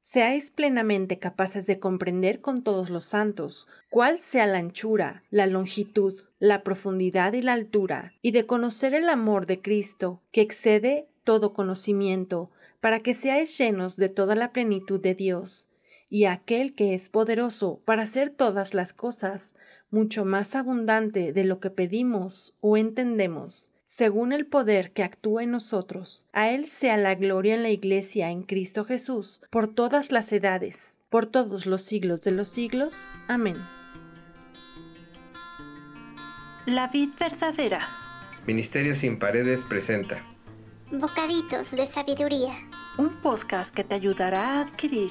seáis plenamente capaces de comprender con todos los santos cuál sea la anchura, la longitud, la profundidad y la altura, y de conocer el amor de Cristo, que excede todo conocimiento, para que seáis llenos de toda la plenitud de Dios, y aquel que es poderoso para hacer todas las cosas, mucho más abundante de lo que pedimos o entendemos, según el poder que actúa en nosotros. A Él sea la gloria en la Iglesia en Cristo Jesús, por todas las edades, por todos los siglos de los siglos. Amén. La vid verdadera. Ministerio sin paredes presenta. Bocaditos de sabiduría. Un podcast que te ayudará a adquirir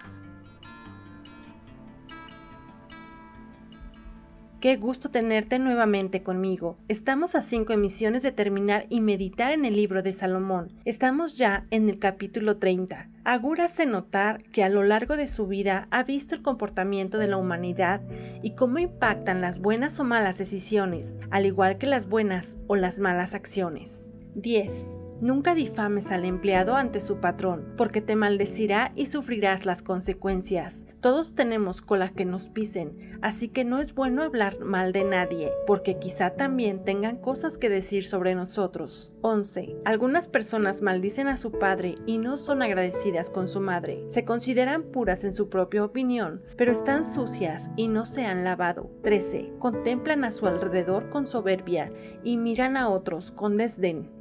Qué gusto tenerte nuevamente conmigo. Estamos a cinco emisiones de terminar y meditar en el libro de Salomón. Estamos ya en el capítulo 30. Agura hace notar que a lo largo de su vida ha visto el comportamiento de la humanidad y cómo impactan las buenas o malas decisiones, al igual que las buenas o las malas acciones. 10. Nunca difames al empleado ante su patrón, porque te maldecirá y sufrirás las consecuencias. Todos tenemos cola que nos pisen, así que no es bueno hablar mal de nadie, porque quizá también tengan cosas que decir sobre nosotros. 11. Algunas personas maldicen a su padre y no son agradecidas con su madre. Se consideran puras en su propia opinión, pero están sucias y no se han lavado. 13. Contemplan a su alrededor con soberbia y miran a otros con desdén.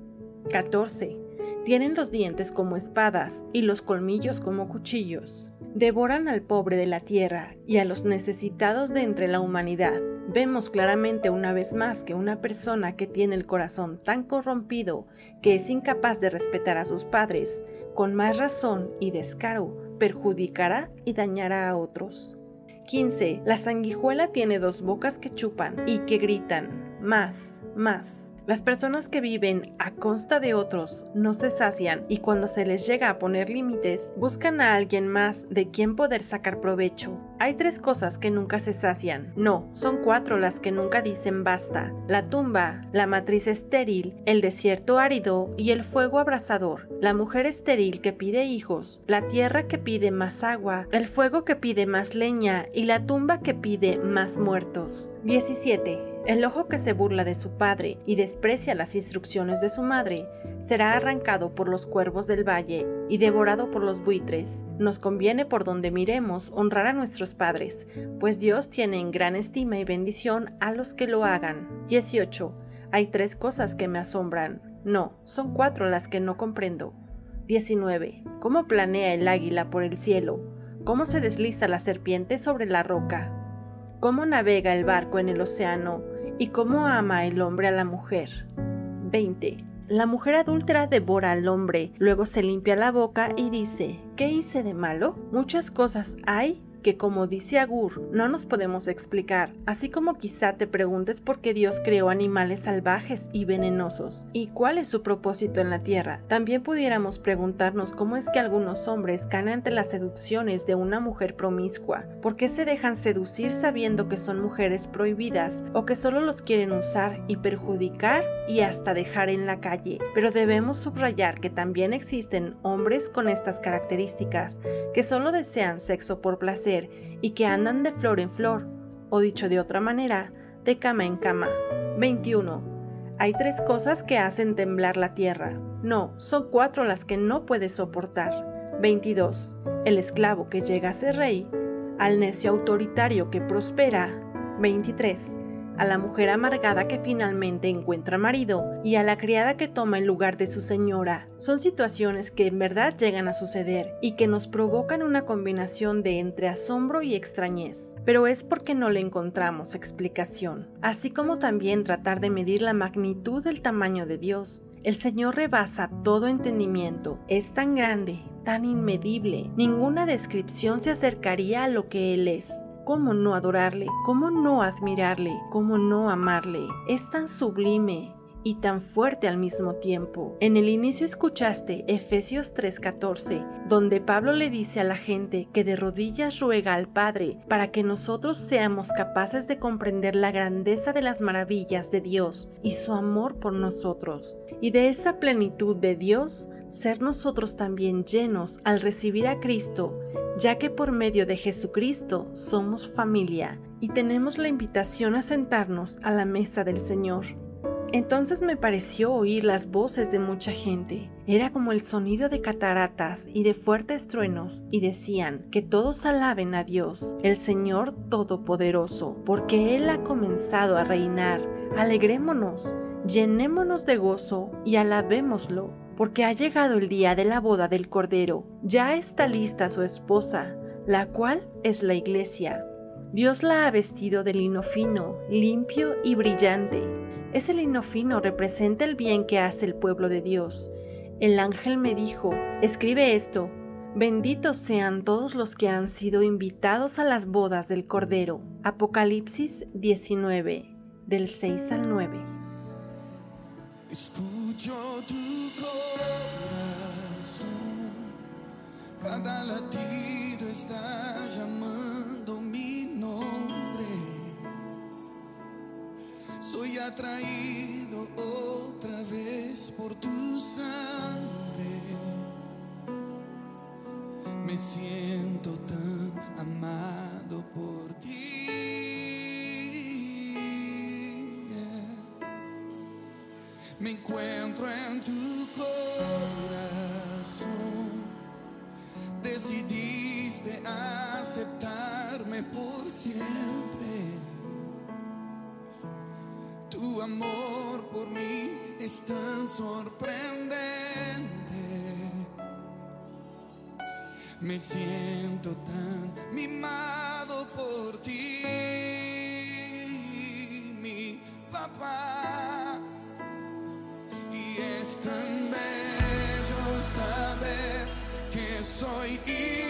14. Tienen los dientes como espadas y los colmillos como cuchillos. Devoran al pobre de la tierra y a los necesitados de entre la humanidad. Vemos claramente una vez más que una persona que tiene el corazón tan corrompido que es incapaz de respetar a sus padres, con más razón y descaro, perjudicará y dañará a otros. 15. La sanguijuela tiene dos bocas que chupan y que gritan, más, más. Las personas que viven a costa de otros no se sacian y cuando se les llega a poner límites, buscan a alguien más de quien poder sacar provecho. Hay tres cosas que nunca se sacian. No, son cuatro las que nunca dicen basta. La tumba, la matriz estéril, el desierto árido y el fuego abrasador. La mujer estéril que pide hijos, la tierra que pide más agua, el fuego que pide más leña y la tumba que pide más muertos. 17. El ojo que se burla de su padre y desprecia las instrucciones de su madre será arrancado por los cuervos del valle y devorado por los buitres. Nos conviene por donde miremos honrar a nuestros padres, pues Dios tiene en gran estima y bendición a los que lo hagan. 18. Hay tres cosas que me asombran. No, son cuatro las que no comprendo. 19. ¿Cómo planea el águila por el cielo? ¿Cómo se desliza la serpiente sobre la roca? ¿Cómo navega el barco en el océano? Y cómo ama el hombre a la mujer. 20. La mujer adúltera devora al hombre, luego se limpia la boca y dice, ¿qué hice de malo? Muchas cosas hay que como dice Agur, no nos podemos explicar, así como quizá te preguntes por qué Dios creó animales salvajes y venenosos y cuál es su propósito en la tierra. También pudiéramos preguntarnos cómo es que algunos hombres caen ante las seducciones de una mujer promiscua, por qué se dejan seducir sabiendo que son mujeres prohibidas o que solo los quieren usar y perjudicar y hasta dejar en la calle. Pero debemos subrayar que también existen hombres con estas características que solo desean sexo por placer y que andan de flor en flor, o dicho de otra manera, de cama en cama. 21. Hay tres cosas que hacen temblar la tierra. No, son cuatro las que no puedes soportar. 22. El esclavo que llega a ser rey, al necio autoritario que prospera. 23. A la mujer amargada que finalmente encuentra marido y a la criada que toma el lugar de su señora. Son situaciones que en verdad llegan a suceder y que nos provocan una combinación de entre asombro y extrañez, pero es porque no le encontramos explicación, así como también tratar de medir la magnitud del tamaño de Dios. El Señor rebasa todo entendimiento, es tan grande, tan inmedible, ninguna descripción se acercaría a lo que Él es. ¿Cómo no adorarle? ¿Cómo no admirarle? ¿Cómo no amarle? Es tan sublime, y tan fuerte al mismo tiempo. En el inicio escuchaste Efesios 3:14, donde Pablo le dice a la gente que de rodillas ruega al Padre para que nosotros seamos capaces de comprender la grandeza de las maravillas de Dios y su amor por nosotros, y de esa plenitud de Dios ser nosotros también llenos al recibir a Cristo, ya que por medio de Jesucristo somos familia y tenemos la invitación a sentarnos a la mesa del Señor. Entonces me pareció oír las voces de mucha gente. Era como el sonido de cataratas y de fuertes truenos, y decían que todos alaben a Dios, el Señor Todopoderoso, porque Él ha comenzado a reinar. Alegrémonos, llenémonos de gozo y alabémoslo, porque ha llegado el día de la boda del Cordero. Ya está lista su esposa, la cual es la iglesia. Dios la ha vestido de lino fino, limpio y brillante ese lino fino representa el bien que hace el pueblo de Dios. El ángel me dijo, escribe esto, benditos sean todos los que han sido invitados a las bodas del Cordero. Apocalipsis 19, del 6 al 9. Escucho tu corazón, cada latido está llamando mi nombre. Soy atraído otra vez por tu sangre. Me siento tan amado Me encuentro en tu corazón. Decidiste aceptarme por siempre. Tu amor por mí es tan sorprendente. Me siento tan mimado por ti, mi papá. Soy hijo.